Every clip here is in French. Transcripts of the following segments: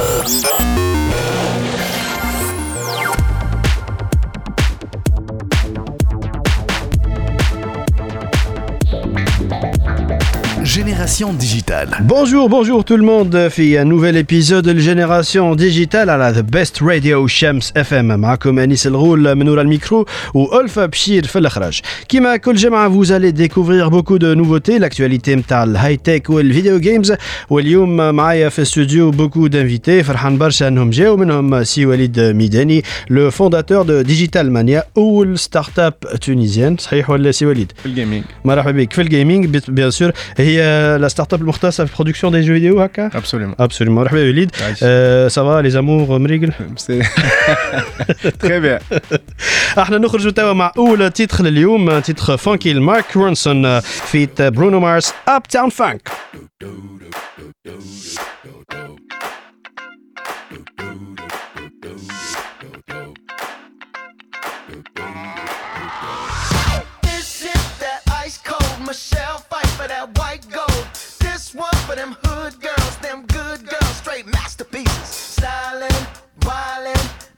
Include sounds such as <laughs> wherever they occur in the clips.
Thank you. Génération Digitale. Bonjour, bonjour tout le monde في un nouvel épisode de Génération Digitale على The Best Radio شمس اف ام معكم انيس الغول من ورا الميكرو والفا بشير في الاخراج كيما كل جمعه vous allez découvrir beaucoup de nouveautés l'actualité نتاع الهاي تك والفيديو جيمز واليوم معايا في الاستوديو beaucoup d'invités فرحان برشا انهم جاوا منهم سي وليد ميداني لو فونداتور دو ديجيتال مانيا اول ستارت اب تونيزيان صحيح ولا سي وليد في الجيمنج مرحبا بك في الجيمنج بيان سور هي لا ستارت اب المختصه في برودكسيون دي جو فيديو هكا ابسوليومون ابسوليومون مرحبا وليد عايش. سافا لي زامور مريقل <laughs> تري بيان <laughs> احنا نخرجوا توا مع اول تيتر لليوم تيتر فانكي لمارك رونسون فيت برونو مارس اب تاون فانك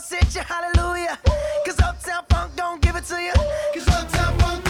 Girls hit you, hallelujah. Cause Uptown Funk don't give it to you. Cause Uptown Funk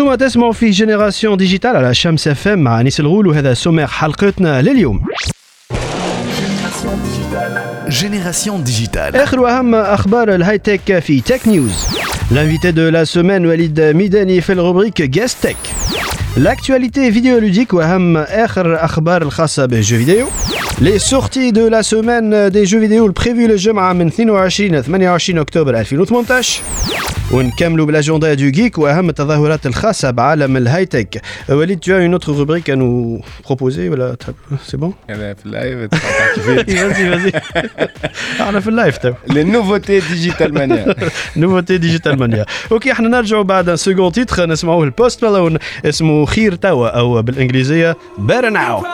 انتم تسمعوا في جينيراسيون ديجيتال على شمس اف ام مع انيس الغول وهذا حلقتنا لليوم Génération digitale. آخر وأهم أخبار الهاي-tech في Tech News. L'invité de la semaine, Walid Midani, fait le rubrique Guest Tech. L'actualité vidéoludique وأهم آخر أخبار الخاصة بالجو فيديو لي سورتي دو لا سومان دي جو فيديو البريفيو الجمعة من 22 ل 28 أكتوبر 2018 ونكملوا بالاجندا دو جيك واهم التظاهرات une autre rubrique à nous proposer c'est bon انا في اللايف vas-y انا في اللايف تو ديجيتال مانيا نوفوتي ديجيتال مانيا اوكي احنا نرجعوا بعد خير توا أو بالإنجليزية better now.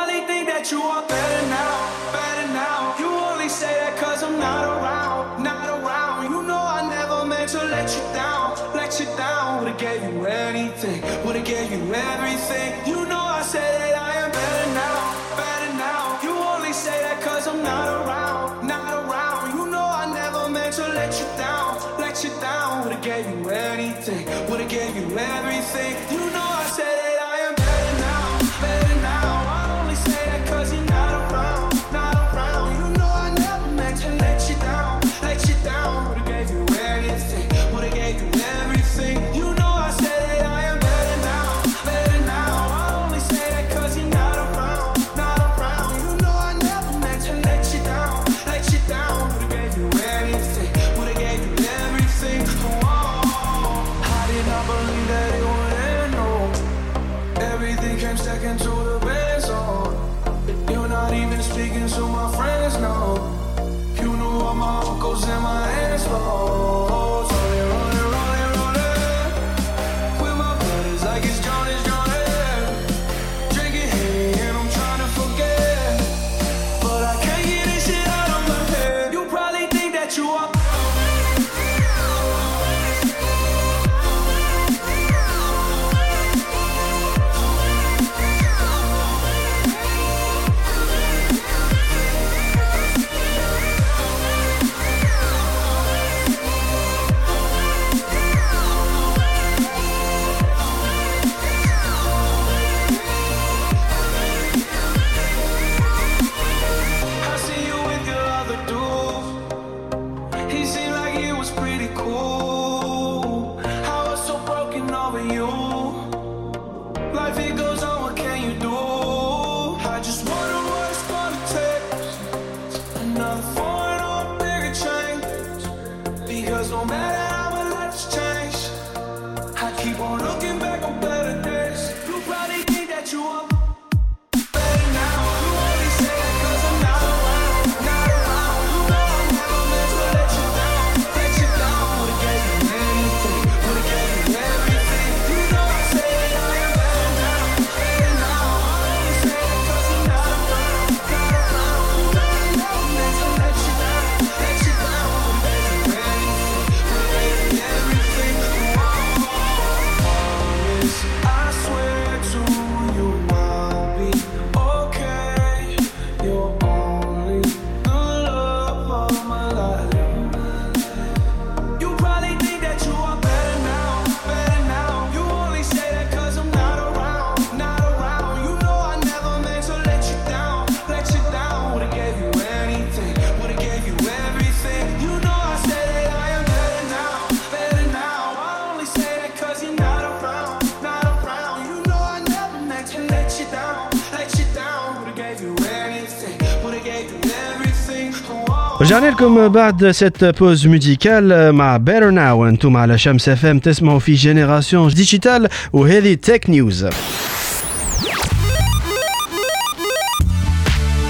J'en ai le commandement de cette pause musicale, euh, ma better now, en tout cas la chambre test mon fils génération digital ou Heavy Tech News.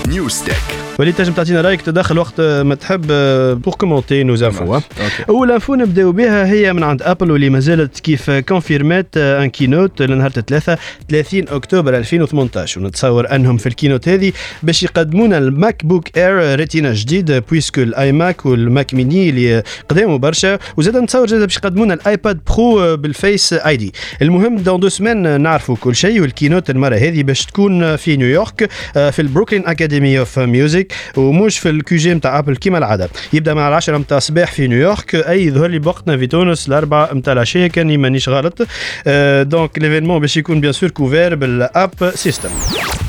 News Tech. واللي تنجم تعطينا رأيك. تدخل وقت آه، ما تحب بور كومونتي نو زانفو أول انفو نبداو بها هي من عند ابل واللي مازالت كيف كونفيرمات ان كينوت لنهار الثلاثه 30 أكتوبر 2018 ونتصور أنهم في الكينوت هذه باش يقدمونا الماك بوك اير آه، ريتينا جديد بويسكو الاي ماك والماك ميني اللي قدامه برشا. وزاد نتصور زاد باش يقدمونا الايباد آه، برو بالفيس اي دي المهم دون دو سمان نعرفوا كل شيء والكينوت المرة هذه باش تكون في نيويورك في البروكلين اكاديمي اوف ميوزك امريك ومش في الكي جي نتاع أبل كيما العادة. يبدأ مع العشرة نتاع الصباح في نيويورك. أي يظهر لي بوقتنا في تونس الأربعة نتاع العشية كاني مانيش غلط. آه، دونك ليفينمون باش يكون بيان سور كوفير بالاب سيستم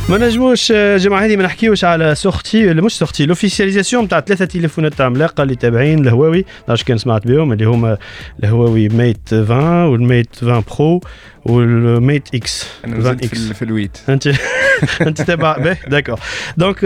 ما نجموش آه، الجماعه هذه ما نحكيوش على سورتي مش سورتي لوفيسياليزاسيون نتاع ثلاثة تليفونات عملاقه اللي تابعين الهواوي. نعرفش كان سمعت بهم اللي هما الهواوي ميت 20 والميت 20 برو. والميت اكس انا 20 نزلت في, اكس ال- في الويت انت <laughs> انت تابع به داكور دونك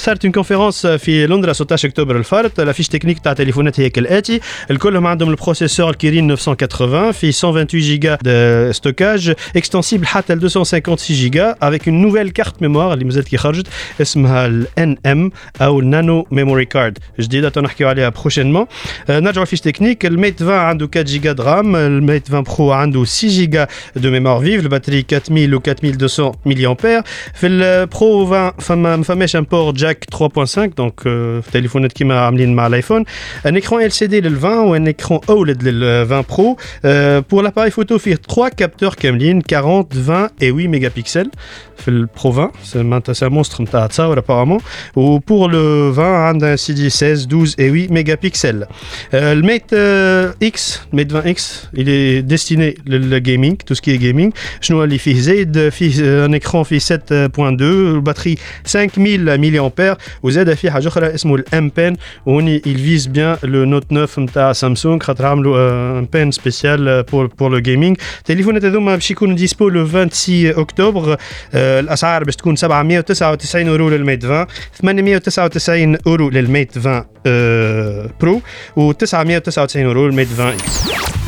صارت اون كونفيرونس في لندن 16 اكتوبر الفارط لا فيش تكنيك تاع تليفونات هي كالاتي الكلهم عندهم البروسيسور الكيرين 980 في 128 جيجا دو ستوكاج اكستنسيبل حتى ل 256 جيجا avec une nouvelle carte mémoire اللي مازالت كي خرجت اسمها ال NM او النانو ميموري كارد جديده تنحكيو عليها بروشينمون نرجعوا فيش تكنيك الميت 20 عنده 4 جيجا de RAM الميت 20 برو عنده 6 جيجا de mémoire vive الباتري 4000 و 4200 ملي امبير في البرو 20 فما ما فماش ان بور جاك 3.5 دونك في تليفونات كيما عاملين مع الايفون ان اكران ال سي دي لل 20 وان اكران اولد لل 20 برو بور لاباري فوتو فيه 3 كابتور كاملين 40 20 et 8 ميجا في البرو 20 سي معناتها سي مونستر نتاع تصاور ابارامون وبور لو 20 عندنا سي دي 16 12 et 8 ميجا بيكسل الميت اكس الميت 20 اكس il est destiné للجيمنج تو سكي جيمنج شنو اللي فيه زايد فيه ان اكران فيه 7.2 الباتري 5000 ملي امبير وزاد فيه حاجه اخرى اسمه الام بان وهوني il vise bien le Note 9 نتاع سامسونج خاطر عملوا ان بان سبيسيال بور بور لو جيمنج التليفونات هذوما باش يكونوا ديسبو لو 26 اكتوبر آه، الاسعار باش تكون 799 اورو للميت 20 899 اورو للميت 20 آه، برو و 999 اورو للميت 20 اكس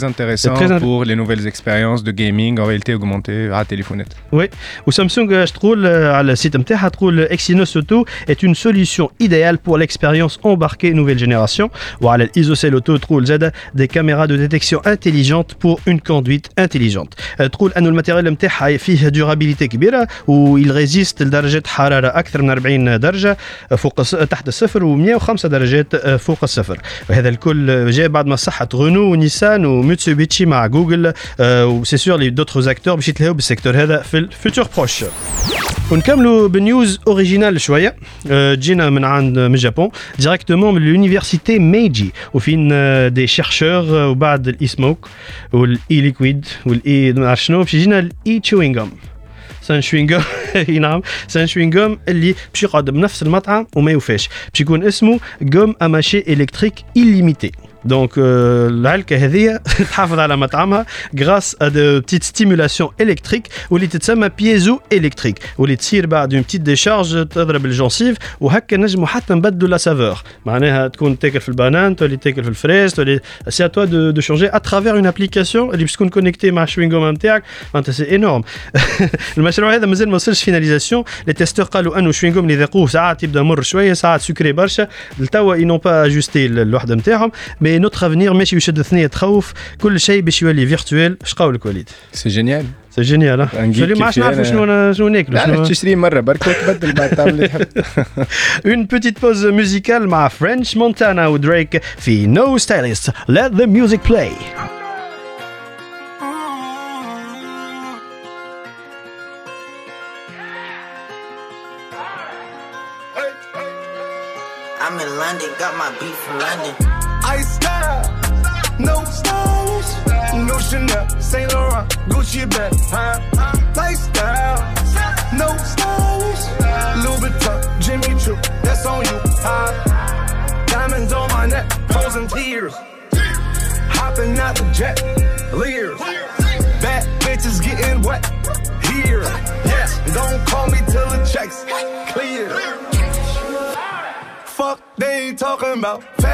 très intéressant C'est très int- pour les nouvelles expériences de gaming en réalité augmentée à téléphonette. Oui, وسامسونج اش تقول آه، على السيت نتاعها تقول Exynos Auto est une solution idéale pour l'expérience embarquée nouvelle génération وعلى الإيزوسيل Auto تقول زاده des caméras de détection intelligente pour une conduite intelligente آه، تقول انه الماتيريال نتاعها فيه دورابيليتي كبيره ويل ريزيست لدرجه حراره اكثر من 40 درجه فوق الص- تحت الصفر و105 درجات آه، فوق الصفر وهذا الكل جاء بعد ما صحت رونو ونيسان وميتسوبيتشي مع جوجل وسي سور لي دوتر اكتور باش يتلهوا بالسيكتور هذا في الفيتور بروش ونكملوا بنيوز اوريجينال شويه آه، جينا من عند من اليابان ديريكتومون من لونيفرسيتي ميجي وفين آه، دي شيرشور وبعد الاي سموك والاي ليكويد والاي ما نعرف شنو باش يجينا الاي تشوينغوم سان شوينغوم اي نعم سان شوينغوم اللي باش يقعد بنفس المطعم وما يوفاش باش يكون اسمه جوم اماشي الكتريك illimité دونك آه، العلكه هذه تحافظ على مطعمها غراس ا دو بتيت ستيمولاسيون الكتريك واللي تتسمى بيزو الكتريك واللي تصير بعد اون بتيت ديشارج تضرب الجونسيف وهكا نجموا حتى نبدلوا لا سافور معناها تكون تاكل في البنان تولي تاكل في الفريز تولي سي ا توا دو دو شونجي ا ترافير اون ابليكاسيون اللي باش تكون كونيكتي مع الشوينغوم نتاعك معناتها سي انورم المشروع هذا مازال ما وصلش فيناليزاسيون لي تيستور قالوا انه الشوينغوم اللي ذاقوه ساعات يبدا مر شويه ساعات سكري برشا لتوا اي نون با اجوستي الوحده نتاعهم مي نوتر افنير ماشي باش يشد ثنيه تخوف كل شيء باش يولي فيرتويل اش قولك وليد C'est génial. سي جينيال نجيب شو ما عادش كيف نعرفوا أنا- شنو شنو ناكلوا لا لا شنو تشتري مرة برك وتبدل بعد تعمل اللي تحب. Une petite pause musicale مع فرنش مونتانا ودريك في No Stylist Let the music play I'm in London, got my beef from London. Ice style, no stylish, no Chanel, Saint Laurent, Gucci bag, huh? Lifestyle, no stylish, Louis Vuitton, Jimmy Choo, that's on you, huh? Diamonds on my neck, frozen tears, hopping out the jet, leers, bad bitches getting wet here. Yes, don't call me till the checks clear. Fuck, they ain't talking about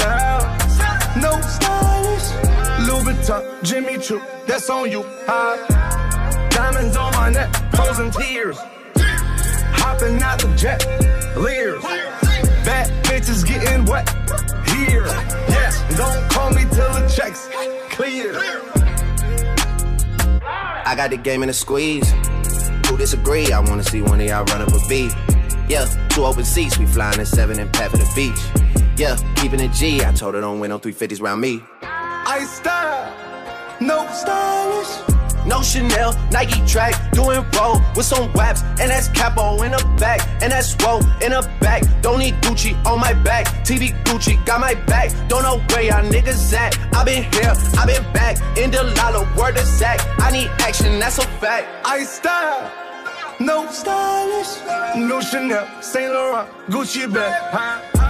lifestyle. No stylish. Louis Vuitton, Jimmy Choo. That's on you. High diamonds on my neck, frozen tears. Hopping out the jet, leers. Bad bitches getting wet here. Yeah, don't call me till the checks clear. I got the game in a squeeze. Who disagree? I wanna see one of y'all run up a beat. Yeah, two open seats, we flying in seven and pat for the beach. Yeah, keeping it G. I told her don't win no 350s round me. I style, no stylish. No Chanel, Nike track, doing roll with some waps, and that's capo in the back, and that's roll in the back. Don't need Gucci on my back, TV Gucci got my back. Don't know where y'all niggas at. I been here, I been back, in the lala, word of Zach. I need action, that's a fact. I style, no stylish. No Chanel, Saint Laurent, Gucci bag. High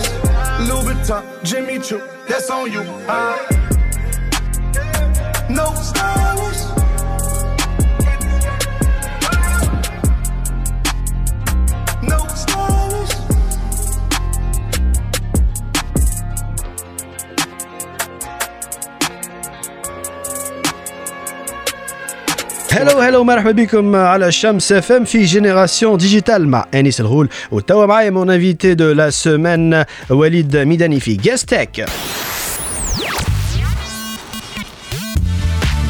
Louis Vuitton, Jimmy Choo, that's on you. High no stylish. هلو هلو مرحبا بكم على الشمس اف ام في جينيراسيون ديجيتال مع انيس الغول وتوا معايا مون انفيتي دو لا سيمين وليد ميداني في جيستك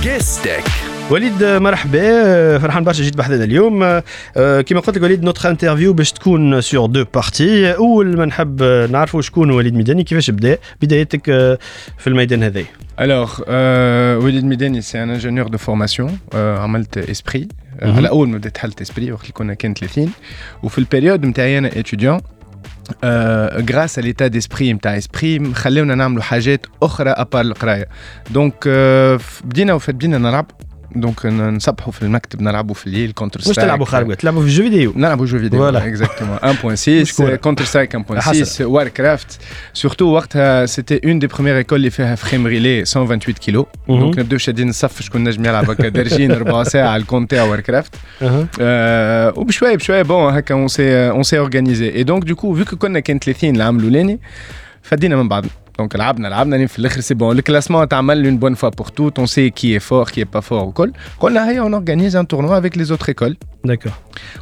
جيستك وليد مرحبا. فرحان برشا جيت بحذنا اليوم. آه، كما قلت لك وليد نوتخ انترفيو باش تكون سور دو بارتي أول ما نحب نعرفوا شكون وليد ميداني كيفاش بدا؟ بدايتك آه، في الميدان هذا Alors, euh, Walid Mideni, c'est un ingénieur de formation, euh, عملت Mhm. على أول ما بديت حلت esprit وقت اللي كنا كان 30 وفي البريود نتاعي أنا étudiant غراس à l'état d'esprit نتاع esprit خلونا نعملوا حاجات أخرى أبار القراية. دونك بدينا وفات بدينا نلعب دونك نصبحوا في المكتب نلعبوا في الليل كونتر مش تلعبوا خارج تلعبوا في الجو فيديو نلعبوا جو فيديو Voilà. اكزاكتومون 1.6 مشكورة. كونتر سترايك 1.6 حسن. وار كرافت سورتو وقتها سيتي اون دي بروميير ايكول اللي فيها فريم ريلي 128 كيلو مهم. دونك نبداو شادين الصف شكون نجم يلعب هكا دارجين ربع ساعه على الكونتي وار كرافت أها. آه وبشويه بشويه بون هكا اون سي اون سي اورغانيزي اي دونك دوكو فيو كنا كان 30 العام الاولاني فدينا من بعضنا دونك لعبنا لعبنا في الاخر سي بون الكلاسمون تعمل اون بون فوا بور توت اون سي كي اي فور كي اي با فور وكل قلنا هيا اون اورغانيز ان تورنوا افيك لي زوتر ايكول داكور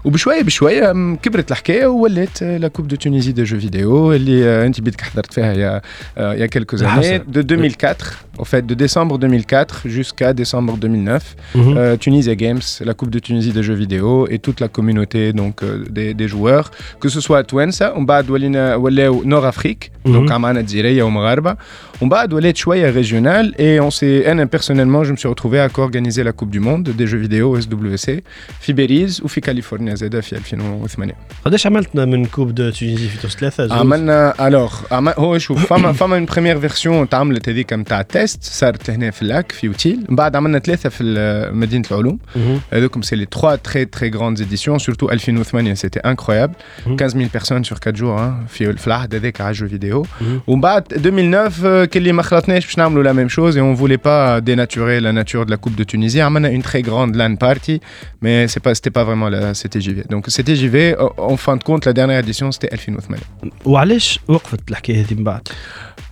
وبشويه بشويه م، كبرت الحكايه وولات لا كوب دو تونيزي دو جو فيديو اللي آه، انت بيدك حضرت فيها يا يا كيلكو زاني الحسن. de 2004 Au fait, de décembre 2004 jusqu'à décembre 2009, mhm. euh, Tunisia Games, la Coupe de Tunisie des jeux vidéo et toute la communauté donc, euh, des, joueurs, que ce soit à Twensa, on bat Nord-Afrique, mhm. donc Amana Djireya ou Mgharba, ومن بعد ولات شويه régional et on s'est انا personnellement je me suis retrouvé à co-organiser la coupe du monde des jeux vidéo SWC في باريس وفي كاليفورنيا زاده في 2008 قداش عملت من كوب دو تونيزي في توس ثلاثه زوز؟ عملنا الوغ عمل هو شوف <coughs> فما فما اون بريمير فيرسيون تعملت هذيك نتاع تيست صارت هنا في اللاك في اوتيل من بعد عملنا ثلاثه في ال- مدينه العلوم مهم. هذوكم سي لي تخوا تري تري غراند ايديسيون سورتو 2008 سيتي انكرويابل Mhm. 15000 بيرسون سور 4 جور hein, في في العهد هذاك على جو فيديو Mhm. ومن بعد 2009 كي اللي ما خلطناش باش نعملوا لا ميم شوز et on voulait pas dénaturer la nature de la coupe de Tunisie عملنا une très grande LAN party mais c'est pas c'était pas vraiment la CTJV donc CTJV en fin de compte la dernière édition c'était 2008 وعلاش وقفت الحكايه هذه من بعد؟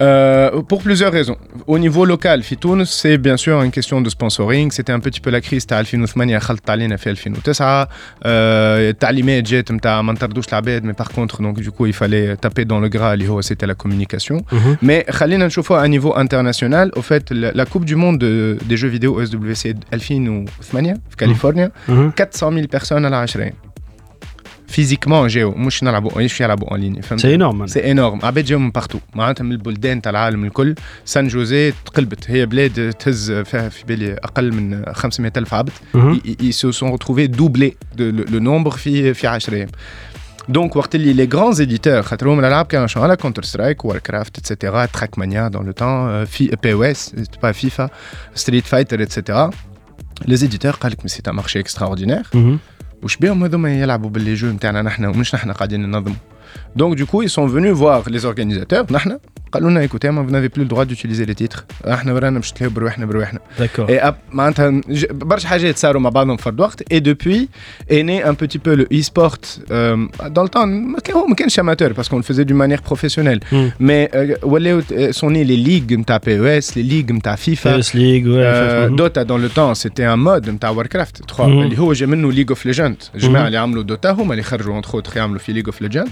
Euh, pour plusieurs raisons. Au niveau local, Fitoun, c'est bien sûr une question de sponsoring. C'était un petit peu la crise تاع 2008 خلطت علينا في 2009. Euh, التعليمات جات نتاع ما نطردوش العباد mais par contre donc du coup il fallait taper dans le gras اللي هو c'était la communication. Mhm. Mais خلينا نشوفوا à un niveau international. Au fait la, la Coupe du monde de- des jeux vidéo SWC 2008 في كاليفورنيا مهم. 400 000 personnes على 20. فيزيكمون جاو مش نلعبوا مش يلعبوا اون ليني فهمت سي انورم سي انورم عباد جاو من بارتو معناتها من البلدان تاع العالم الكل سان جوزي تقلبت هي بلاد تهز فيها في بالي اقل من 500 الف عبد ils se sont retrouvés doublés de, le, le nombre في في 10 ايام دونك وقت اللي لي غران ايديتور خاطرهم الالعاب كانوا شغاله كونتر سترايك وار كرافت اتسيتيرا تراك مانيا دون لو تان في بي او اس با وش بيهم هذوما يلعبوا باللي جو نتاعنا نحن ومش نحن قاعدين ننظموا. دونك دوكو اي سون sont فوار لي les نحن قالوا لنا écoutez, vous n'avez plus le droit d'utiliser les titres. احنا ورانا باش تلعبوا بروحنا بروحنا. D'accord. Et ap- معناتها ج- برشا حاجات صاروا مع بعضهم في الوقت et depuis est né un petit peu le e-sport euh, dans le temps ما كان- هو ما كانش amateur parce qu'on le faisait d'une manière professionnelle Mm. mais euh, ولاو euh, sont nés les ligues نتاع PES les ligues نتاع FIFA PS League, ouais. Euh, mhm. دوتا dans le temps c'était un mode نتاع Warcraft 3 Mhm. اللي هو جا منه ليج اوف ليجند الجماعه Mhm. اللي عملوا دوتا هما اللي خرجوا entre autres يعملوا في ليج اوف ليجند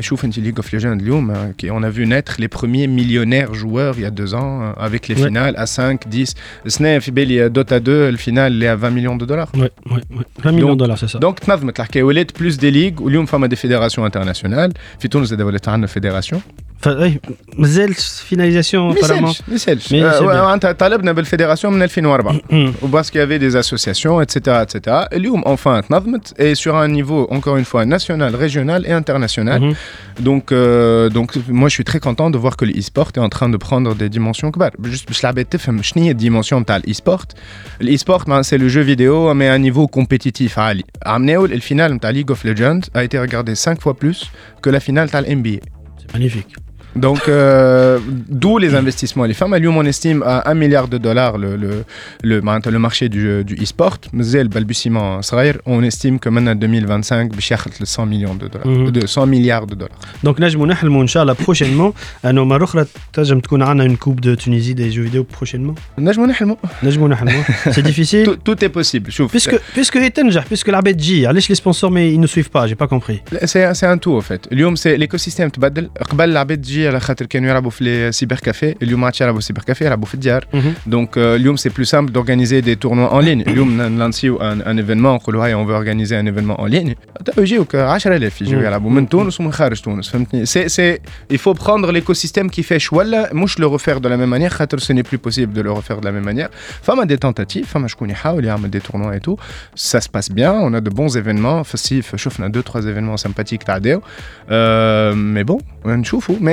شوف انت ليج اوف ليجند اليوم euh, qui- on a vu naître les premiers millionnaires joueurs il y a deux ans euh, avec les Ouais. finales à 5 10 سنة في بالي دوتا 2 الفينال اللي à 20 millions de dollars Ouais, ouais, ouais. 20 millions de dollars, c'est ça. دونك تنظمت الحكايه ولات بلوس دي ليغ واليوم فما دي فيدراسيون انترناسيونال في تونس زاد ولات عندنا فيدراسيون Enfin, ouais, مازال finalisation ما apparemment. يسالش ما يسالش Mais c'est bien. آه، معناتها طالبنا بالفيدراسيون من 2004 Hmm. parce qu'il y avait des associations, etc. etc. اليوم enfin تنظمت et sur un niveau encore une fois national, régional et international. Mhm. Donc, euh, donc moi je suis très content de voir que l'e-sport est en train de prendre des dimensions كبار. Juste باش العباد تفهم شنو هي الديمونسيون تاع l'e-sport. L'e-sport ben, c'est le jeu vidéo mais à un niveau compétitif عالي. عملوا الفينال نتاع League of Legends a été regardé 5 fois plus que la finale تاع NBA. C'est magnifique. Donc, euh, d'où les investissements. Les femmes, à on estime à 1 milliard de dollars le, le, le, bah, marché du, euh, du e-sport. Mais le balbutiement, euh, en on estime que maintenant en 2025, il 100 millions de dollars, mm de 100 milliards de dollars. Donc, nous allons Inch'Allah, prochainement, nous allons une coupe de Tunisie des jeux vidéo prochainement. C'est <laughs> difficile. tout, est possible. Chouf. Puisque, puisque, puisque l'arbitre J, les sponsors, mais ils ne suivent pas, j'ai pas compris. C'est un tout, en fait. L'homme, c'est l'écosystème. L'arbet J, العباد تجي على خاطر كانوا يلعبوا في les cyber cafés. اليوم ما عادش يلعبوا سيبر كافي يلعبوا في الديار. Donc, euh, اليوم c'est plus simple d'organiser des tournois en ligne. اليوم نلانسيو un, un événement نقولوا هاي on veut organiser un événement en ligne. توا يجيوك 10000 يجيو مم. يلعبوا من تونس ومن خارج تونس فهمتني. C'est c'est il faut prendre l'écosystème qui fait ولا مش le refaire de la même manière خاطر ce n'est plus possible de le refaire de la même manière. فما des tentatives فما شكون يحاول يعمل des tournois et tout. Ça se passe bien, on a de bons événements. فالصيف شفنا deux trois événements sympathiques تعداو. Euh, mais bon نشوفوا ما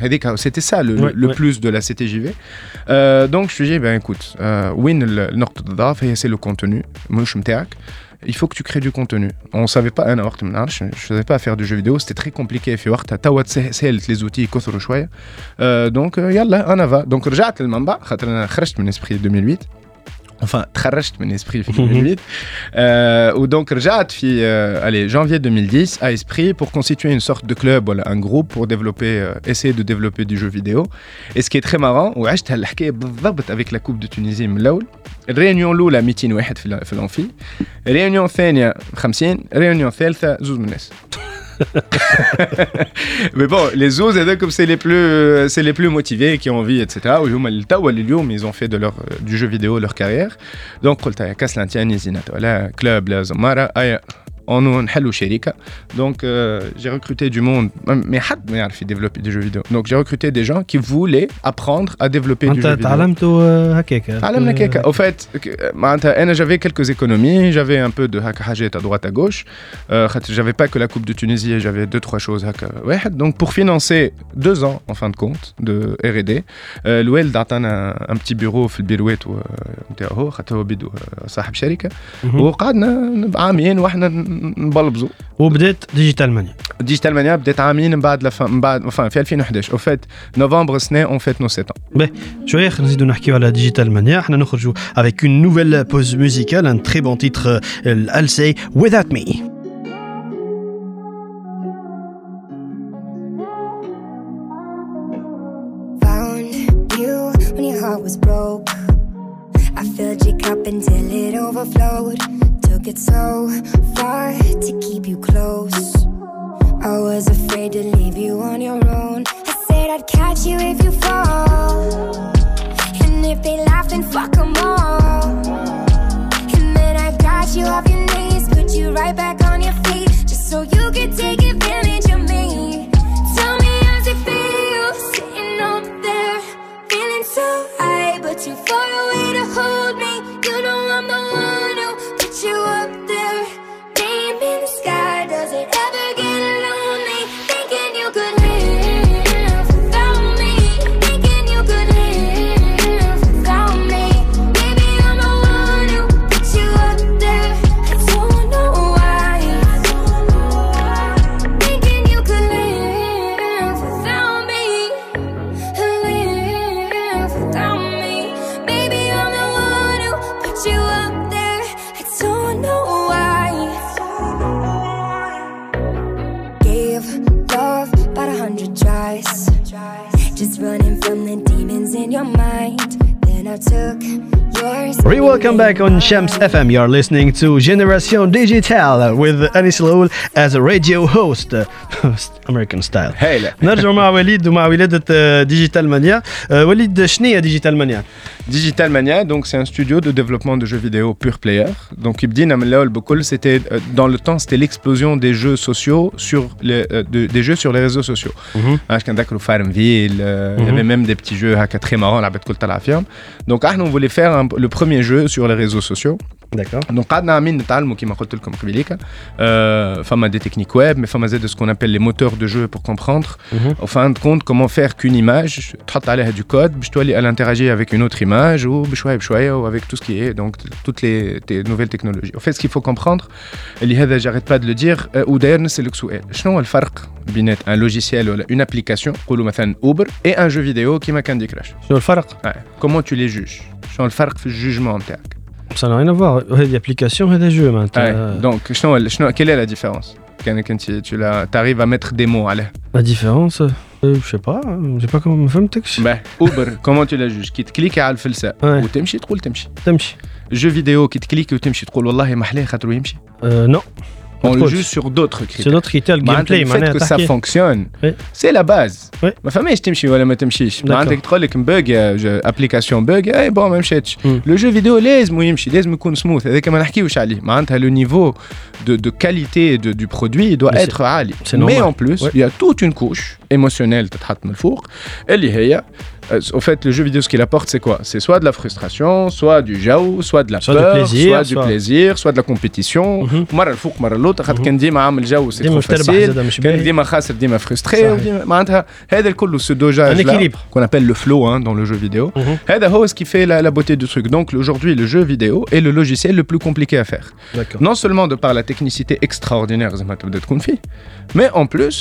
Hein. c'était ça le, plus de la CTJV. Euh, donc je me suis dit, écoute, euh, win le c'est le contenu, il faut que tu crées du contenu. On ne savait pas, hein, je savais pas faire du jeu vidéo, c'était très compliqué. les outils, euh, donc, yalla, on va. Donc, je suis le mamba, je suis 2008 Enfin, تخرجت من اسبري في 2008. euh, ودونك رجعت في euh, allez, janvier 2010 à Esprit pour constituer une sorte de club voilà, un groupe pour développer euh, essayer de développer du jeu vidéo. Et ce qui est très marrant وعشت هالحكايه بالضبط avec la coupe de Tunisie من الاول. الريونيون الاولى 200 واحد في ال- في الانفي. ريونيون الثانيه 50 ريونيون الثالثه زوز من الناس. <laughs> mais bon, les autres, comme c'est les plus, c'est les plus motivés qui ont envie, etc. ils ont fait de leur, euh, du jeu vidéo leur carrière. Donc, quand tu as un club, ولا كلوب لا زمارة أي on نحلوا شركة. Donc euh, j'ai recruté du monde, mais حد ما يعرف développer des jeux vidéo. Donc j'ai recruté des gens qui voulaient apprendre à développer du jeu انت vidéo. تعلمتوا آه، هكاك تعلمنا كيكا au fait ك- معناتها انا j'avais quelques économies j'avais un peu de هكا حاجات à droite à gauche euh, خاطر j'avais pas que la coupe de Tunisie j'avais deux trois choses هكا واحد donc pour financer deux ans en fin de compte de R&D euh, الوالد عطانا un petit bureau في البيروات و- نتاعو خاطر هو بيدو آه، صاحب شركه مهم. وقعدنا عامين واحنا ن- نبلبزوا وبدات ديجيتال مانيا ديجيتال مانيا بدات عامين من بعد لف... من بعد فان في 2011 او فات نوفمبر سنه اون فات نو 7 باهي شويه خلينا نزيدو نحكيو على ديجيتال مانيا احنا نخرجوا avec une nouvelle pause musicale un très bon titre I'll say without me It so far to keep you close. I was afraid to leave you on your own. I said I'd catch you if you fall. And if they laugh, then fuck them all. And then I got you off your knees, put you right back hundred tries, just running from the demons in your mind. Then I took yours. Re-welcome back on Shams FM. You're listening to Generation Digital with Anis Laoul as a radio host. <laughs> American style. هايله نرجع مع وليد ومع ولادة ديجيتال مانيا وليد شنو هي ديجيتال مانيا Digital Mania, donc c'est un studio de développement de jeux vidéo pure player. Donc Bokol, c'était euh, dans le temps, c'était l'explosion des jeux sociaux sur les, euh, de- des jeux sur les réseaux sociaux. Je connais d'accord, Farmville, euh, il y avait même des petits jeux très marrants, la bête Kolta la firme. Donc ah, on voulait faire un- le premier jeu sur les réseaux sociaux. D'accord. Donc قعدنا عاملين نتعلموا كيما قلت لكم قبيليك euh, فما des techniques web mais فما زاد ce qu'on appelle les moteurs de jeu pour comprendre au fin de compte comment faire qu'une image تحط عليها du code باش تولي elle interagit avec une autre image ou بشويه بشويه ou avec tout ce qui est donc toutes les, les nouvelles technologies. En fait ce qu'il faut comprendre اللي هذا j'arrête pas de le dire euh, وداير نسألك سؤال شنو هو الفرق بين un logiciel ولا une application نقولوا مثلا Uber et un jeu vidéo كيما Candy Crush شنو الفرق؟ Ouais. Comment tu les juges شنو الفرق في الجugement نتاعك Ça n'a rien à voir. هذه ابليكاسيون هذا جو معناتها Ouais. Donc, شنو- شنو- quelle est la différence كانك انت tu la- t'arrives à mettre des mots عليه La différence, euh, je sais pas, je sais pas comment ما فهمتكش. bah, Uber comment tu la juges كي تكليكي على الفلسة Ouais. وتمشي تقول تمشي تمشي. جو فيديو كي تكليكي وتمشي تقول والله ما حلاه خاطر يمشي Euh, non, on le تقولش. juge sur d'autres c'est critères notre critère le معناتها gameplay le fait معناها que ça تحكي fonctionne Oui. c'est la base Oui. ما فماش تمشي ولا ما تمشيش D'accord. معناتها كي تقول لك مبوج ابليكاسيون بوج اي بون ما مشاتش Mm. لو جو فيديو لازم يمشي لازم يكون سموث هذاك ما نحكيوش عليه معناتها لو نيفو de, de qualité de, du produit doit Mais être عالي c'est mais normal. en plus Ouais. il y a toute une couche émotionnelle تتحط من الفوق اللي هي euh, au fait, le jeu vidéo, ce qu'il apporte, c'est quoi C'est soit de la frustration, soit du jaou, soit de la Soit du peur, plaisir, soit du soit- plaisir, soit de la compétition. Mhm. مرة الفوق مرة الأوتر خاطر كان ديما عامل جو سي ديما trop في تربح facile. زادة مش كان باهي. ديما خاسر ديما فرستري صحيح. وديما معناتها هذا الكل ce dosage Un là équilibre. qu'on appelle le flow hein, dans le jeu vidéo Mhm. هذا هو ce qui fait la, la beauté du truc donc aujourd'hui le jeu vidéo est le logiciel le plus compliqué à faire D'accord. non seulement de par la technicité extraordinaire زي ما تبدا تكون فيه mais en plus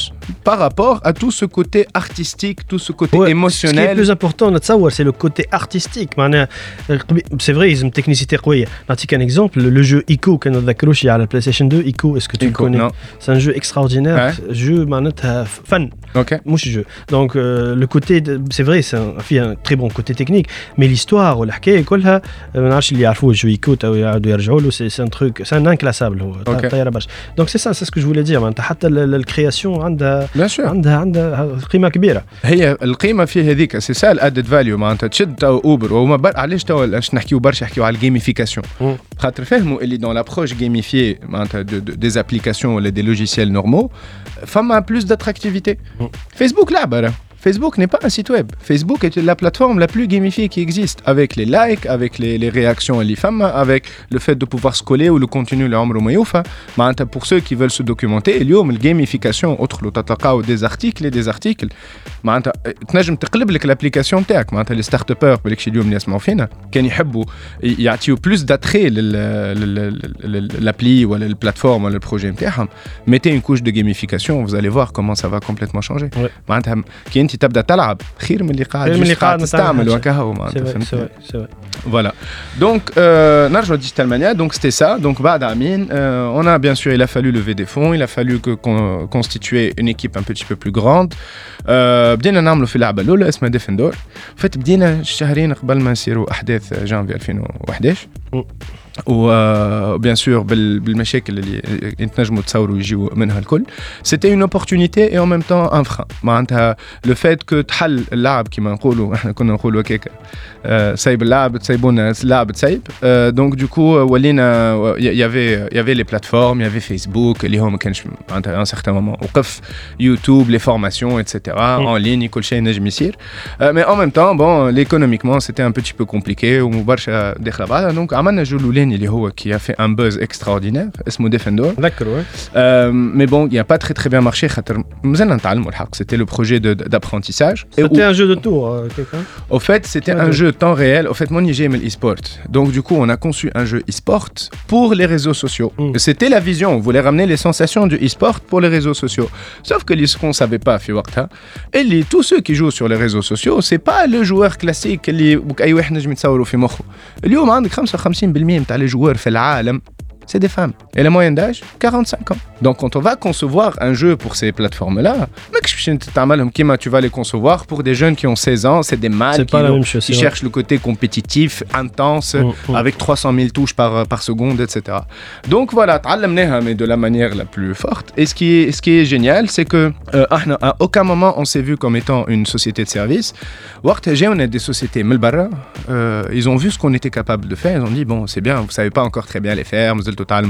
par rapport à tout ce côté artistique tout ce côté Ouais, Ce qui est émotionnel plus important de savoir c'est le côté artistique c'est vrai ils ont une technicité un exemple? Le jeu Ico qu'on a la PlayStation 2 Ico est-ce que tu connais? c'est un jeu extraordinaire. Ouais. jeu fan فن ok مش jeu donc euh, le côté de- c'est vrai c'est un, في un très bon côté technique mais l'histoire والحكايه كلها آه، ما نعرفش اللي يعرفوا جو ايكو تو يعاودوا يرجعوا له c'est c'est un truc c'est un inclassable هو Ok. طايره برشا donc c'est ça c'est ce que je voulais dire معناتها حتى الكرياسيون عندها bien sûr عندها عندها قيمه كبيره هي القيمه في هذيك سي سا الادد فاليو معناتها تشد تو اوبر وهما بر... علاش تو باش نحكيو برشا نحكيو على الجيميفيكاسيون مم. خاطر فهموا اللي دون لابروش جيميفيي معناتها دي ابليكاسيون ولا دي لوجيسيال femme a plus d'attractivité. Mm. Facebook là, bah. Facebook n'est pas un site web. Facebook est la plateforme la plus gamifiée qui existe, avec les likes, avec les, réactions et les femmes, avec le fait de pouvoir scoller ou le contenu le amro mayoufa. Hein. Bah, pour ceux qui veulent se documenter, il y a une gamification, autre des articles et des articles. معناتها تنجم تقلب لك الابليكاسيون نتاعك معناتها لي ستارت ابر بالك اليوم اللي يسمعوا فينا كان يحبوا ي- يعطيو بلوس داتري لابلي ولا البلاتفورم ولا البروجي نتاعهم mettez une couche de gamification vous allez voir comment ça va complètement changer Ouais. معناتها كي انت تبدا تلعب خير من اللي قاعد خير من اللي just قاعد قاعد نتعمل تستعمل حاجة. وكهو c'est معناتها vrai فهمت c'est vrai c'est vrai voilà. Donc, euh, نرجع Digital Mania, donc c'était ça. Donc, بعد عامين, euh, on a bien sûr, il a fallu lever des fonds, il a fallu que, qu'on- constituer une équipe un petit peu plus grande. Euh, بدينا نعملوا في لعبة الأولى اسمها ديفندور. Fait, بدينا شهرين قبل ما يصيروا أحداث جانفي 2011. Mm. وبيان سور بالمشاكل اللي تنجموا تصوروا يجيو منها الكل سيتي اون اوبورتونيتي اي اون ميم طون ان فران معناتها لو فات كو تحل اللعب كيما نقولوا احنا <laughs> كنا نقولوا هكاك آه، سايب اللعب تسيبونا اللعب تسيب دونك دوكو ولينا يافي يافي لي بلاتفورم يافي فيسبوك اللي هو ما كانش معناتها ان سيغتان مومون وقف يوتيوب لي فورماسيون اتسيتيرا اون لين كل شيء نجم يصير مي اون ميم طون بون ليكونوميكمون سيتي ان بوتي بو كومبليكي وبرشا داخله بعضها دونك عملنا جو الاولاني اللي هو كي a fait un buzz extraordinaire اسمه ديفندور نذكروا Euh, mais bon, il n'a pas très très bien marché. خاطر مازلنا نتعلموا الحق. C'était le projet de- d'apprentissage. Et C'était où- un jeu de tour, euh, quelqu'un au fait, c'était Ouais, un ouais. jeu temps réel. Au fait, moi, j'ai aimé l'e-sport. Donc, du coup, on a conçu un jeu e-sport pour les réseaux sociaux. Mm. C'était la vision. On voulait ramener les sensations du e-sport pour les réseaux sociaux. Sauf que ce qu'on ne savait pas, في وقتها, et les, tous ceux qui jouent sur les réseaux sociaux, c'est pas le joueur classique اللي على جوار في العالم. c'est des femmes. Et la moyenne d'âge, 45 ans. Donc quand on va concevoir un jeu pour ces plateformes-là, tu vas les concevoir pour des jeunes qui ont 16 ans, c'est des mâles qui, cherchent le côté compétitif, intense, avec 300 000 touches par, par seconde, etc. Donc voilà, mais de la manière la plus forte. Et ce qui est, ce qui est génial, c'est que euh, ah à aucun moment on s'est vu comme étant une société de service. On est des sociétés euh, ils ont vu ce qu'on était capable de faire. Ils ont dit bon, c'est bien, vous savez pas encore très bien les faire, total,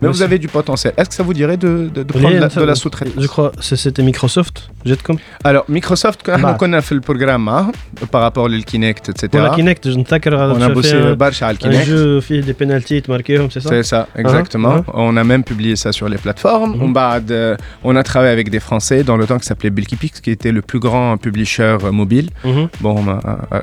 mais vous avez du potentiel. Est-ce que ça vous dirait de, prendre la, de la sous-traitance Je crois que c'était Microsoft, Jetcom. Alors, Microsoft, quand bah. on a fait le programme hein, par rapport au Kinect, etc. Pour la Kinect, je ne sais pas. On a bossé euh, euh, le bar le Kinect. Un jeu, des pénalties, marqué, c'est ça C'est ça, ah, exactement. Ah. On a même publié ça sur les plateformes. Mhm. Euh, on a travaillé avec des Français dans le temps qui s'appelait Belkipix, qui était le plus grand publisher mobile. Mhm. Bon,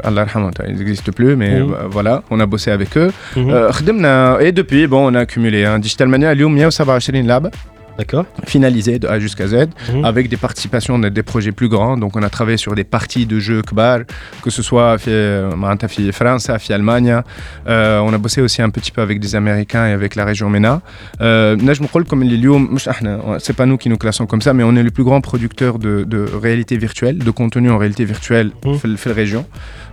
Allah il n'existe plus, mais mhm. voilà, on a bossé avec eux. Et depuis, bon, on a accumulé. Hein, Digital Mania, اليوم 127 labs D'accord. finalisés de A jusqu'à Z, Mhm. avec des participations de des projets plus grands. Donc, on a travaillé sur des parties de jeux كبار, que ce soit في معناتها في فرنسا, في Allemagne. Euh, on a bossé aussi un petit peu avec des Américains et avec la région MENA. Euh, نجم نقول لكم اللي اليوم مش احنا c'est pas nous qui nous classons comme ça mais on est le plus grand producteur de, de réalité virtuelle de contenu en réalité virtuelle Mhm. في, ال- في الريجيون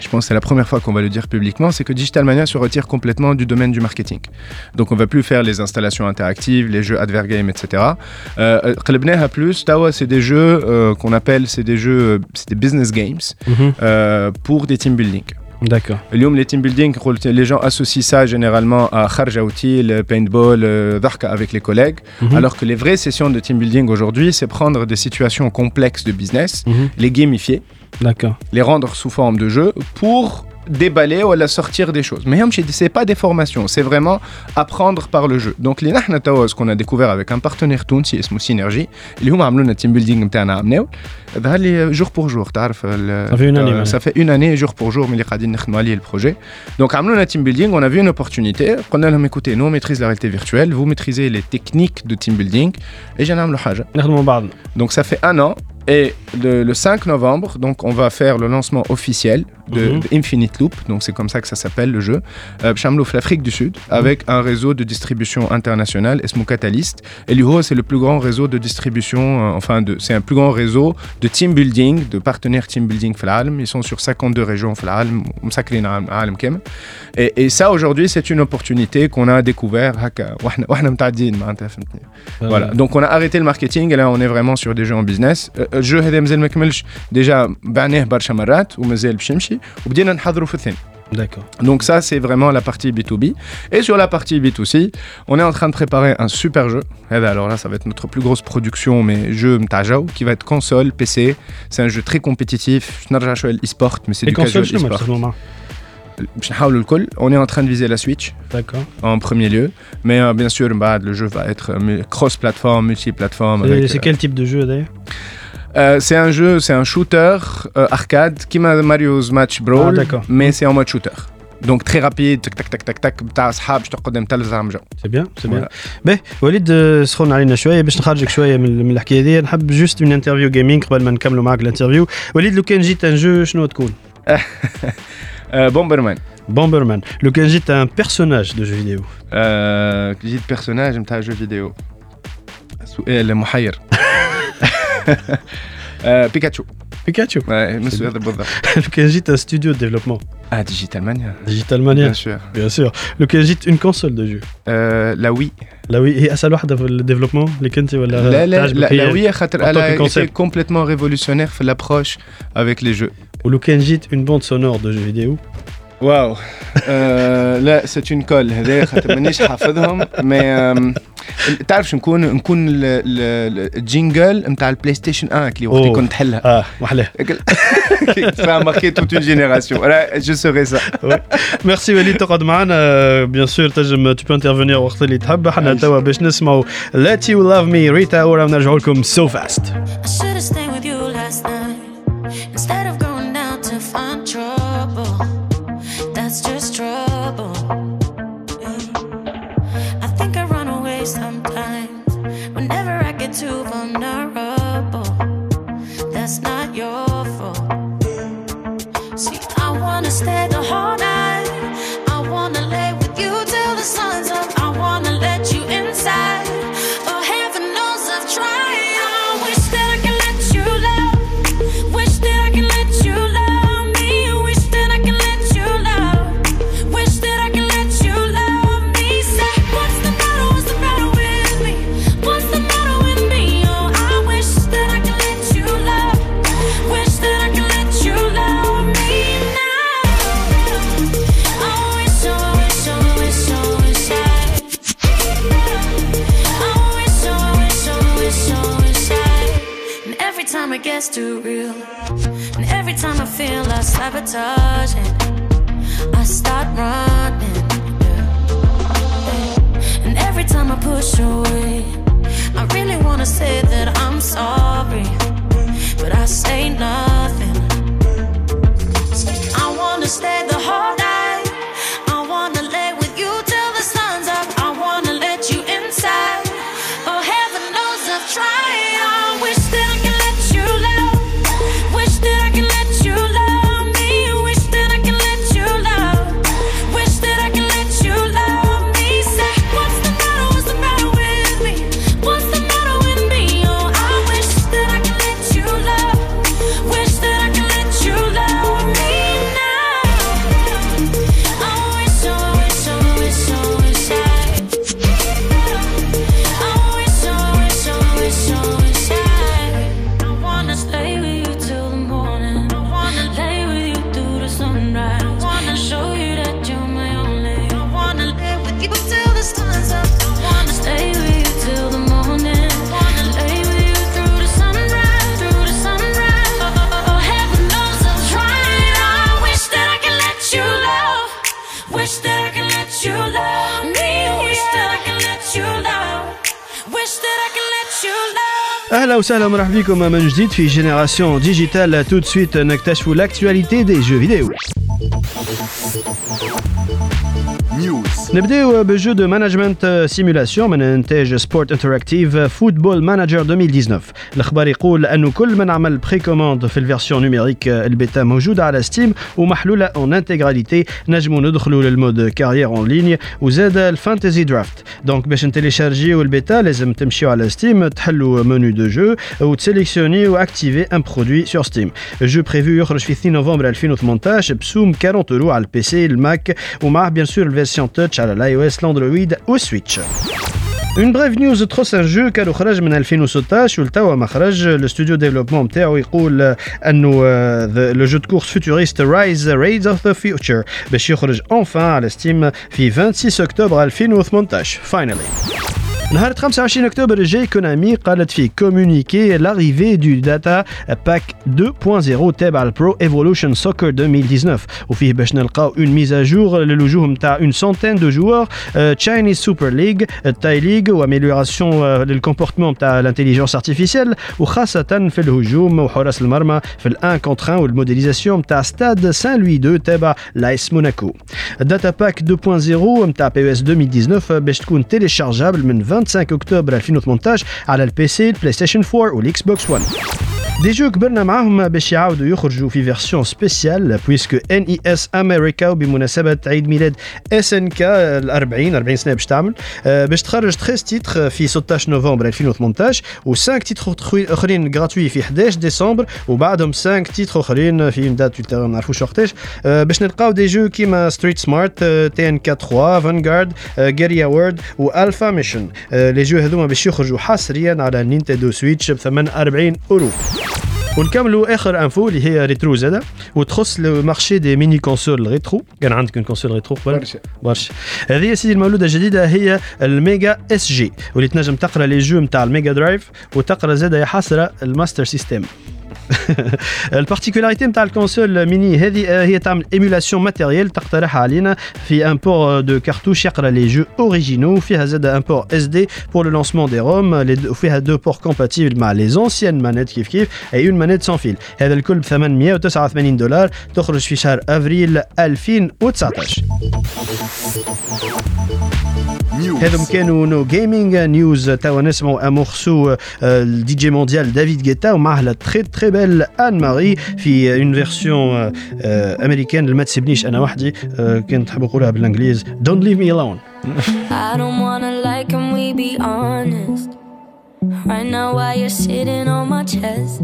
je pense que c'est la première fois qu'on va le dire publiquement, c'est que Digital Mania se retire complètement du domaine du marketing. Donc on ne va plus faire les installations interactives, les jeux advert game, etc. Euh, euh plus, Tawa, c'est des jeux euh, qu'on appelle, c'est des jeux, euh, c'est des business games mhm. pour des team building. D'accord. Les team building, les gens associent ça généralement à Kharja le paintball, le avec les collègues. Mhm. Alors que les vraies sessions de team building aujourd'hui, c'est prendre des situations complexes de business, mhm. les gamifier. D'accord. Les rendre sous forme de jeu pour déballer ou la sortir des choses. Mais c'est pas des formations, c'est vraiment apprendre par le jeu. Donc les ce qu'on a découvert avec un partenaire tunisi, c'est Synergie, ils ont fait un team building euh, jour pour jour, euh, ça fait une année. Euh, ça fait une année jour pour jour, mais les le projet. Donc un team building, on a vu une opportunité, on a dit écoutez, nous on maîtrise la réalité virtuelle, vous maîtrisez les techniques de team building et j'ai un Donc ça fait un an et le, le 5 novembre, donc on va faire le lancement officiel de, mhm. Infinite Loop, donc c'est comme ça que ça s'appelle le jeu, euh, l'Afrique du Sud, mhm. avec un réseau de distribution internationale, Esmo Catalyst. Et l'URO, c'est le plus grand réseau de distribution, euh, enfin, c'est un plus grand réseau de team building, de partenaires team building Flalm. Ils sont sur 52 régions Flalm, et, et ça, aujourd'hui, c'est une opportunité qu'on a découvert. Euh, <laughs> ah voilà, donc on a arrêté le marketing et là, on est vraiment sur des jeux en business. Euh, euh jeu Déjà, Barneh Barchamarat, ou Mazel Bshimshi, برشا مرات ومازال باش يمشي وبدينا نحضروا في الثاني. D'accord. Donc ça c'est vraiment la partie B2B. Et sur la partie B2C, on est en train de préparer un super jeu. Eh ben, alors là ça va être notre plus grosse production mais jeu متاع qui va être console, PC. C'est un jeu très compétitif. Je نرجع شوية e-sport mais c'est Les du casual consoles, شنو ما e-sport. تخدموا معاهم؟ باش نحاولوا الكل. On est en train de viser la Switch. D'accord. en premier lieu. Mais euh, bien sûr, bah, le jeu va être euh, cross-platform, multi-platform. Et avec, C'est quel type de jeu d'ailleurs euh, c'est un jeu, c'est un shooter euh, arcade qui m'a Mario's Match Brawl, Ah, d'accord. mais c'est en mode shooter. دونك تري رابيد تك تك تك تك تك بتاع اصحاب باش تقعد قدام تلفزه عم جو سي بيان سي بيان Voilà. باهي وليد آه، سخون علينا شويه باش نخرجك شويه من من الحكايه دي نحب جوست من انترفيو جيمنج قبل ما نكملوا معك الانترفيو وليد لو كان جيت ان جو شنو تكون آه، بومبرمان بومبرمان لو كان جيت ان بيرسوناج دو جو فيديو آه، جيت بيرسوناج نتاع جو فيديو سؤال محير <laughs> Euh, Pikachu. Pikachu Ouais, je me souviens de Boba. <laughs> Le Kenjit, un studio de développement. Ah, Digital Mania. Digital Mania. Bien sûr. Bien sûr. Le Kenjit, une console de jeu. Euh, la Wii. La Wii. Et à ça, le développement Les Kenji, voilà. La, la, la Wii, elle a complètement révolutionnaire l'approche avec les jeux. Ou le Kenjit, une bande sonore de jeux vidéo. واو. آه لا سيت اون كول. هذا خاطر مانيش حافظهم مي تعرف شو نكون؟ نكون ال- ال- الجينجل نتاع البلاي ستيشن 1 اللي وقت. كنت تحلها. آه محلاه ça a marqué toute une génération. Voilà, je serai ça. ميرسي وليد تقعد معنا بيان سور تنجم تو بو انترفينير وقت اللي تحب حنا توا باش نسمعوا Let You Love Me ريتا ورا نرجعوا لكم سو فاست sabotage I start running. yeah. And every time I push away, I really wanna say that I'm sorry, but I say nothing. وسهلا ومرحبا بكم من جديد في جينيراسيون ديجيتال تو سويت نكتشفوا لاكتواليتي دي جو فيديو News. نبداو بجو دو مانجمنت سيمولاسيون من انتاج سبورت انتراكتيف فوتبول مانجر 2019 الاخبار يقول انه كل من عمل بري كوموند في الفيرسيون نيميريك البيتا موجوده على ستيم ومحلوله اون انتيغراليتي نجموا ندخلوا للمود كارير اون ليني وزاد الفانتزي درافت دونك باش نتيليشارجيو البيتا لازم تمشيو على ستيم تحلوا منو دو جو وتسيليكسيوني واكتيفي ان برودوي سور ستيم جو بريفو يخرج في 2 نوفمبر 2018 بسوم 40 اورو على البي سي الماك ومعه بيان سور الفيرسيون تاتش على الاي او اس الاندرويد والسويتش اون بريف نيوز تخص ان جو كان خرج من 2016 ولتوا ما خرج الاستوديو ديفلوبمون نتاعو يقول آه، انه لو جو دو كورس فوتوريست رايز ريدز اوف ذا فيوتشر باش يخرج اونفان على ستيم في 26 اكتوبر 2018 فاينلي نهار 25 اكتوبر الجاي كونامي قالت في كومونيكي لاريفي دو داتا باك 2.0 تابع البرو ايفولوشن سوكر 2019 وفيه باش نلقاو اون ميز جور للوجوه نتاع اون سونتين دو جوار تشاينيز سوبر ليغ تاي ليغ واميليوراسيون للكومبورتمون نتاع الانتيليجنس ارتيفيسيال وخاصه في الهجوم وحراس المرمى في الان كونتر 1 والموديليزاسيون نتاع ستاد سان لوي 2 تابع لايس موناكو داتا باك 2.0 نتاع بي اس 2019 باش تكون تيليشارجابل من 25 اكتوبر 2018 على البي سي البلاي ستيشن 4 والاكس بوكس 1 دي جو كبرنا معاهم باش يعاودوا يخرجوا في فيرسيون سبيسيال بويسكو ان اي اس أمريكا وبمناسبه عيد ميلاد اس ان كا ال 40 40 سنه باش تعمل باش تخرج 13 تيتر في 16 نوفمبر 2018 و5 تيتر اخرين غراتوي في 11 ديسمبر وبعدهم 5 تيتر اخرين في دات ما نعرفوش وقتاش باش نلقاو دي جو كيما ستريت سمارت تي ان كا 3 فانغارد جاريا وورد والفا ميشن لي جو هذوما باش يخرجوا حصريا على نينتندو سويتش بثمن 40 اورو ونكملوا آخر انفو اللي هي ريترو زاده وتخص لو مارشي دي ميني كونسول ريترو كان عندك اون كونسول ريترو قبل برشا. برشا. هذه يا سيدي المولودة الجديدة هي الميجا اس جي واللي تنجم تقرأ لي جو نتاع الميجا درايف وتقرأ زاده يا حسرة الماستر سيستم. <laughs> البارتيكولاريتي نتاع الكونسول ميني هذه آه، هي تعمل ايمولاسيون ماتيريال تقترحها علينا في ان بور دو كارتوش يقرا لي جو اوريجينو فيها زاد ان بور اس دي بور لو لونسمون دي روم وفيها دو بور كومباتيبل مع لي زونسيان مانيت كيف كيف اي اون مانيت سون فيل هذا الكل ب 889 دولار تخرج في شهر افريل 2019 News. هذم كانوا نو جيمنج نيوز توا نسمعوا ان مورسو الدي جي مونديال دافيد جيتا ومعه لا تري تري بيل ان ماري في اون فيرسيون امريكان اللي ما تسيبنيش انا وحدي آه، كنت تحب نقولها بالانجليز دونت ليف مي alone I don't wanna lie, can we be honest? Right now, while you're sitting on my chest,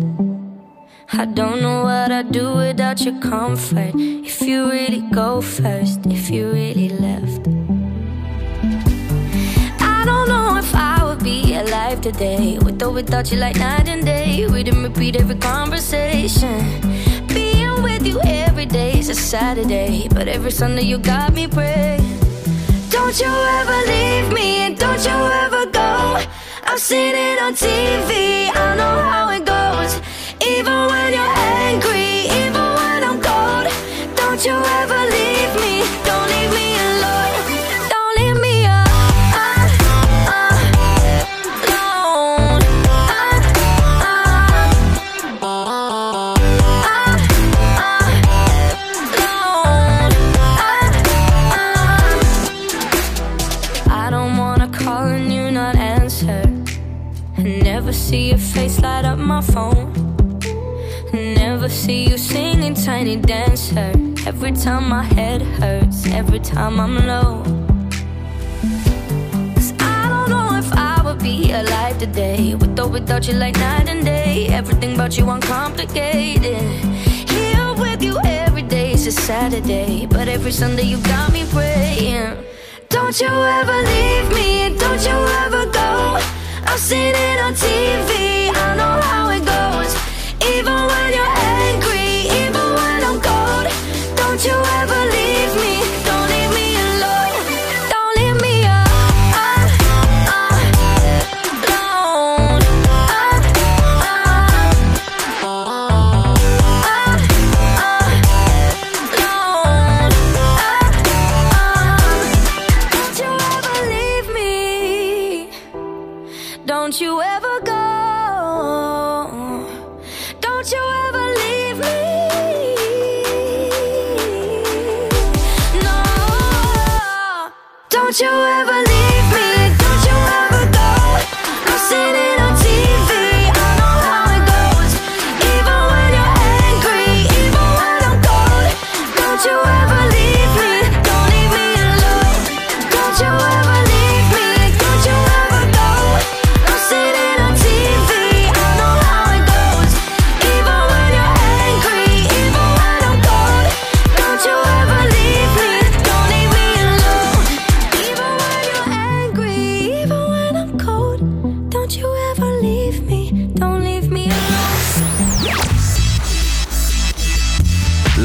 I don't know what I'd do without your comfort. If you really go first, if you really left. If I would be alive today, with or without you, like night and day. We didn't repeat every conversation. Being with you every day is a Saturday, but every Sunday you got me praying. Don't you ever leave me and don't you ever go. I've seen it on TV, I know how it goes. Even when you're angry, see you singing tiny dancer. Every time my head hurts, every time I'm low. 'Cause I don't know if I would be alive today. With or without you, like night and day. Everything about you uncomplicated. Here with you every day is a Saturday. But every Sunday you got me praying. Don't you ever leave me, don't you ever go. I've seen it on TV, I know how it goes. Even when you're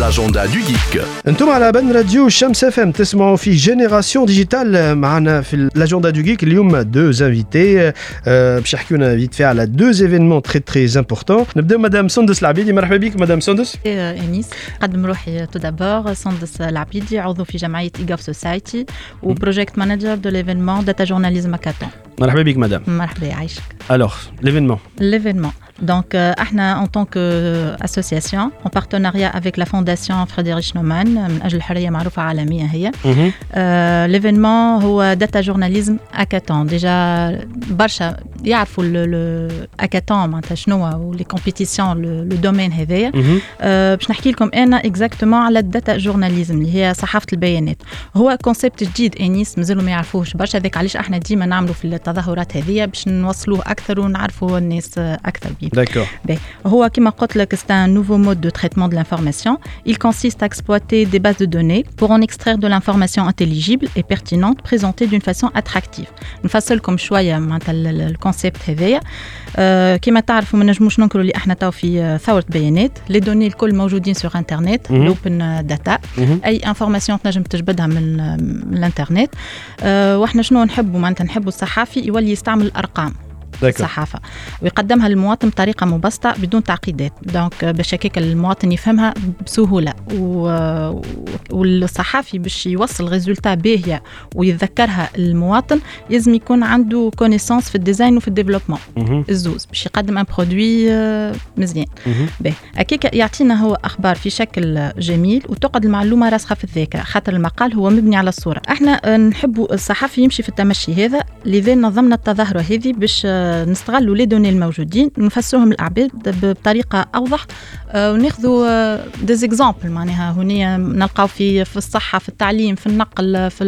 l'agenda du geek. انتم على بن راديو شمس اف ام تسمعوا في جينيراسيون ديجيتال معنا في الاجندا دو جيك اليوم دو انفيتي باش يحكوا لنا فيت في على دو ايفينمون تري تري امبورتون نبداو مدام سندس العبيدي مرحبا بك مدام سندس انيس نقدم روحي تو دابور سندس العبيدي عضو في جمعيه ايجاف سوسايتي وبروجيكت مانجر دو ليفينمون داتا جورناليزم هاكاثون مرحبا بك مدام مرحبا يعيشك الوغ ليفينمون l'événement. Donc, euh, Ahna, en tant qu'association, en partenariat avec la fondation Frédéric Naumann, من أجل الحرية معروفة عالميا هي آه، l'événement هو داتا جورناليزم هاكاثون ديجا برشا يعرفوا الهاكاثون معناتها شنو هو ولي كومبيتيسيون لو دومين هذايا آه، باش نحكي لكم أنا اكزاكتومون على الداتا جورناليزم اللي هي صحافة البيانات. هو كونسيبت جديد إنيس مازالوا ما يعرفوش. برشا هذاك علاش أحنا ديما نعملوا في التظاهرات هذه باش نوصلوه أكثر ونعرفوا الناس آه، أكثر بيه داكور Ben, هو كما قلت لك c'est un nouveau mode de traitement de l'information. Il consiste à exploiter des bases de données pour en extraire de l'information intelligible et pertinente présentée d'une façon attractive. نفصلكم شوية معناتها ال- ال- الكونسيبت هذايا آه، كما تعرفوا ما نجموش ننكروا اللي احنا تو في آه، ثورة بيانات لي دوني الكل موجودين سور انترنت مهم. الاوبن داتا مهم. اي انفورماسيون تنجم تجبدها من, من الانترنت آه، واحنا شنو نحبوا معناتها نحبوا الصحافي يولي يستعمل الارقام داكور الصحافه ويقدمها للمواطن بطريقة مبسطة بدون تعقيدات. دونك باش هكاك المواطن يفهمها بسهولة. و... والصحافي باش يوصل ريزولتا باهية ويتذكرها المواطن لازم يكون عنده كونيسونس في الديزاين وفي الديفلوبمون. الزوز باش يقدم ان برودوي آه، مزيان. مهم. باهي. هكاك يعطينا هو أخبار في شكل جميل وتقعد المعلومة راسخة في الذاكرة. خاطر المقال هو مبني على الصورة. إحنا آه، نحبوا الصحفي يمشي في التمشي هذا لذا نظمنا التظاهرة هذه باش آه، نستغلوا لي دوني الموجودين نفسوهم للعباد بطريقة أوضح. آه، وناخذوا دي زيكزامبل معناها. هنا نلقاو في في الصحة في التعليم في النقل في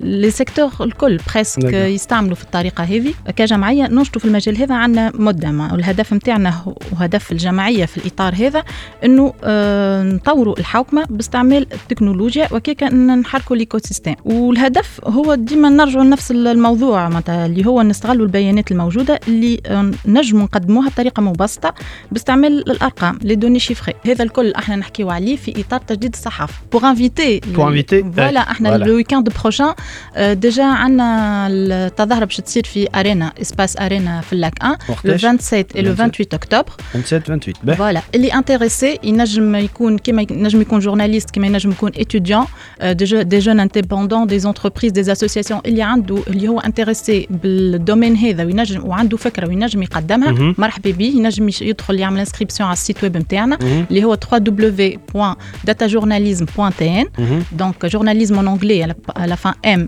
لي سيكتور الكل. بريسك. يستعملوا في الطريقة هذه. كجمعية ننشطوا في المجال هذا عندنا مدة. ما- والهدف نتاعنا وهدف الجمعية في الإطار هذا إنه آه، نطوروا الحوكمة باستعمال التكنولوجيا وكيك نحركوا الايكو سيستم والهدف هو ديما نرجعوا لنفس الموضوع معناتها اللي هو نستغلوا البيانات الموجوده اللي آه، نجموا نقدموها بطريقه مبسطه باستعمال الارقام لي دوني شيفري هذا الكل احنا نحكيو عليه في اطار تجديد الصحافه بوغ انفيتي Pour inviter, فوالا ouais. احنا Voilà. لو ويكاند بروشان ديجا عندنا التظاهره باش تصير في ارينا اسباس ارينا في اللاك 1 لو وقتاش 27 et لو 27. 28 اكتوبر 27 28 باهي فوالا اللي انتريسي ينجم يكون كيما ينجم يكون جورناليست كيما ينجم يكون اتيديون دي جون انتيبوندون دي زونتربريز دي اسوسياسيون اللي عنده اللي هو انتريسي بالدومين هذا وينجم وعنده فكره وينجم يقدمها مهم. مرحبا به ينجم يش- يدخل يعمل انسكريبسيون على السيت ويب نتاعنا مهم. اللي هو www.datajournalisme.tn مهم. دونك جورناليزم en anglais à la fin M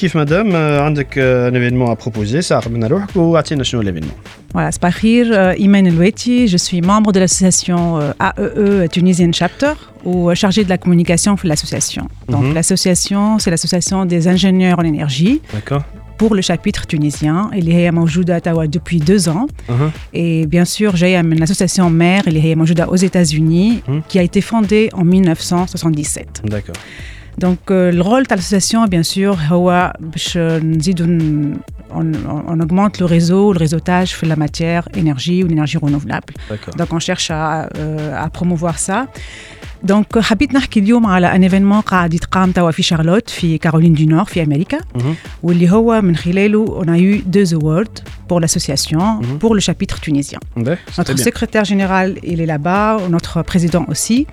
كيف مدام آه، عندك ان ايفينمون ا بروبوزي ساعه من روحك واعطينا شنو الايفينمون Voilà, Spahir euh, Imen Eloueti, je suis membre de l'association euh, AEE Tunisian Chapter ou euh, chargée de la communication pour l'association. Donc Mhm. l'association, c'est l'association des ingénieurs en énergie داكور pour le chapitre tunisien. Elle est موجودة توا depuis deux ans. اها Et bien sûr, j'ai une association mère, elle est موجودة aux États-Unis, Mhm. qui a été fondée en 1977. داكور Donc euh, le rôle de l'association, bien sûr, هو باش نزيدو ن- on, on augmente le réseau, le réseautage في la matière énergie ou l'énergie renouvelable. داكور Donc on cherche à, euh, à promouvoir ça. Donc حبيت نحكي اليوم على ان ايفينمون قاعد يتقام توا في شارلوت في كارولين دو نور في امريكا Mhm. واللي هو من خلاله on a eu deux awards pour l'association Mhm. pour le chapitre tunisien. باهي Notre très bien. secrétaire général, il est là-bas, notre président aussi.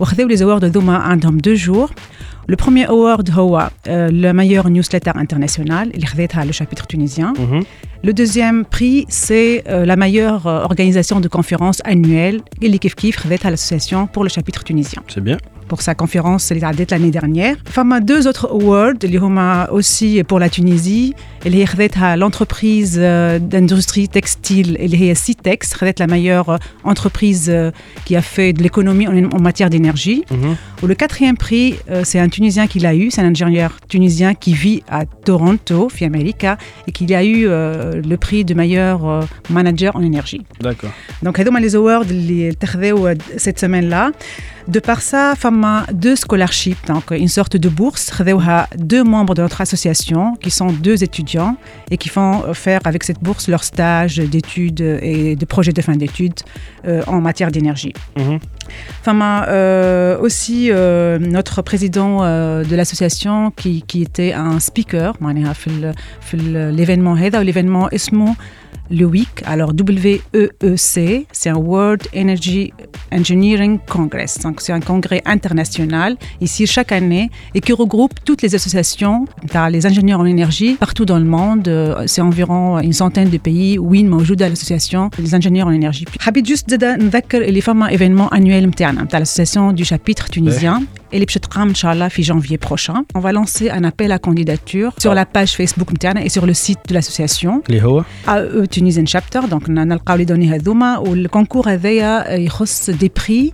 وخذوا les awards دوما عندهم deux jours. Le premier award هو euh, le meilleur newsletter international اللي خذتها le chapitre tunisien. Mhm. Le deuxième prix, c'est euh, la meilleure euh, organisation de conférence annuelle اللي كيف كيف خذتها l'association pour le chapitre tunisien. C'est bien. pour sa conférence اللي تعدت l'année dernière. فما deux autres awards اللي هما aussi pour la Tunisie اللي هي خذتها l'entreprise euh, d'industrie textile اللي هي Citex خذت la meilleure euh, entreprise euh, qui a fait de l'économie en, en matière d'énergie. Ou le quatrième prix, euh, c'est un Tunisien qui l'a eu, c'est un ingénieur tunisien qui vit à Toronto, في America, et qui a eu euh, le prix de meilleur euh, manager en énergie. D'accord. Donc, هذوما les awards اللي اتخذوا cette semaine-là. De par ça, programme de donc une sorte de bourse. Deux membres de notre association qui sont deux étudiants et qui font faire avec cette bourse leur stage d'études et de projets de fin d'études euh, en matière d'énergie. Mmh. Enfin, euh, aussi euh, notre président euh, de l'association qui, était un speaker, l'événement Heda, l'événement Esmo, le WEEC alors W-E-E-C c'est un World Energy Engineering Congress donc c'est un congrès international ici chaque année et qui regroupe toutes les associations t'as les ingénieurs en énergie partout dans le monde euh, c'est environ une centaine de pays وين موجودة l'association des ingénieurs en énergie حبيت juste زادة نذكر اللي فما événement annuel متاعنا متاع l'association du chapitre tunisien et les Pchetram, Inch'Allah, fi janvier prochain. On va lancer un appel à candidature sur la page Facebook et sur le site de l'association. AE Tunisian Chapter, donc on a les données Hadouma, où le concours avait euh, des prix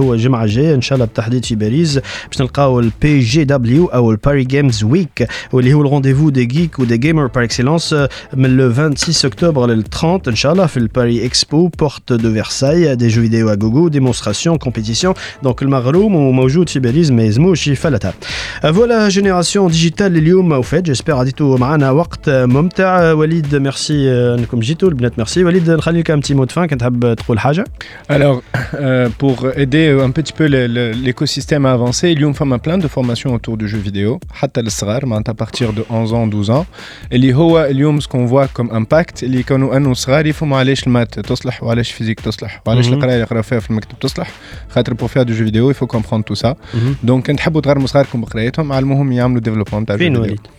الجمعه الجايه ان شاء الله بالتحديد في باريس باش نلقاو البي جي دبليو او الباري جيمز ويك واللي هو الرونديفو دي جيك ودي جيمر بار اكسيلونس من لو 26 اكتوبر لل 30 ان شاء الله في الباري اكسبو بورت دو فيرساي دي جو فيديو ا جوجو ديمونستراسيون كومبيتيسيون دونك المغروم وموجود في باريس ما يلزموش يفلتها فوالا جينيراسيون ديجيتال اليوم وفات جيسبر عديتوا معنا وقت ممتع وليد ميرسي انكم جيتوا البنات ميرسي وليد نخلي لك un petit mot de fin كنت تحب تقول حاجه Alors, euh, pour aider un petit peu le- le- l'écosystème à avancer, اليوم فما plein de formations autour du jeu vidéo حتى الصغار معناتها à partir de 11 ans 12 ans اللي هو اليوم ce qu'on voit comme impact اللي كانوا انه صغار يفهموا علاش المات تصلح وعلاش الفيزيك تصلح وعلاش مهم. القرايه اللي يقراو فيها في المكتب تصلح خاطر pour faire du jeu vidéo il faut comprendre tout ça مهم. دونك كان تحبوا تغرموا صغاركم بقرايتهم علموهم يعملوا ديفلوبمون تاع فين الجو وليد؟ فيديو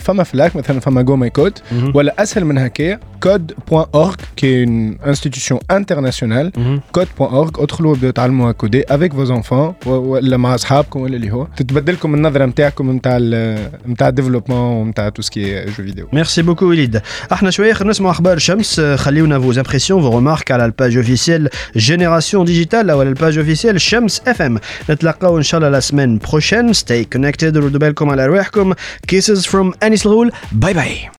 فما فلاك مثلا فما جو ماي كود مهم. ولا اسهل من هكايا code.org qui est une institution internationale مهم. code.org ادخلوا وابداو تعلموا كودي افيك فوز انفون ولا مع اصحابكم ولا اللي هو تتبدلكم النظره نتاعكم نتاع نتاع الديفلوبمون ونتاع تو سكي جو فيديو Merci beaucoup وليد احنا شويه خلينا نسمعوا اخبار شمس خليونا vos impressions vos remarques على الباج اوفيسيال جينيراسيون ديجيتال او على الباج اوفيسيال شمس اف ام نتلاقاو ان شاء الله لا سيمين بروشين stay connected ردوا بالكم على رواحكم kisses from Anis Lahoul, Bye bye.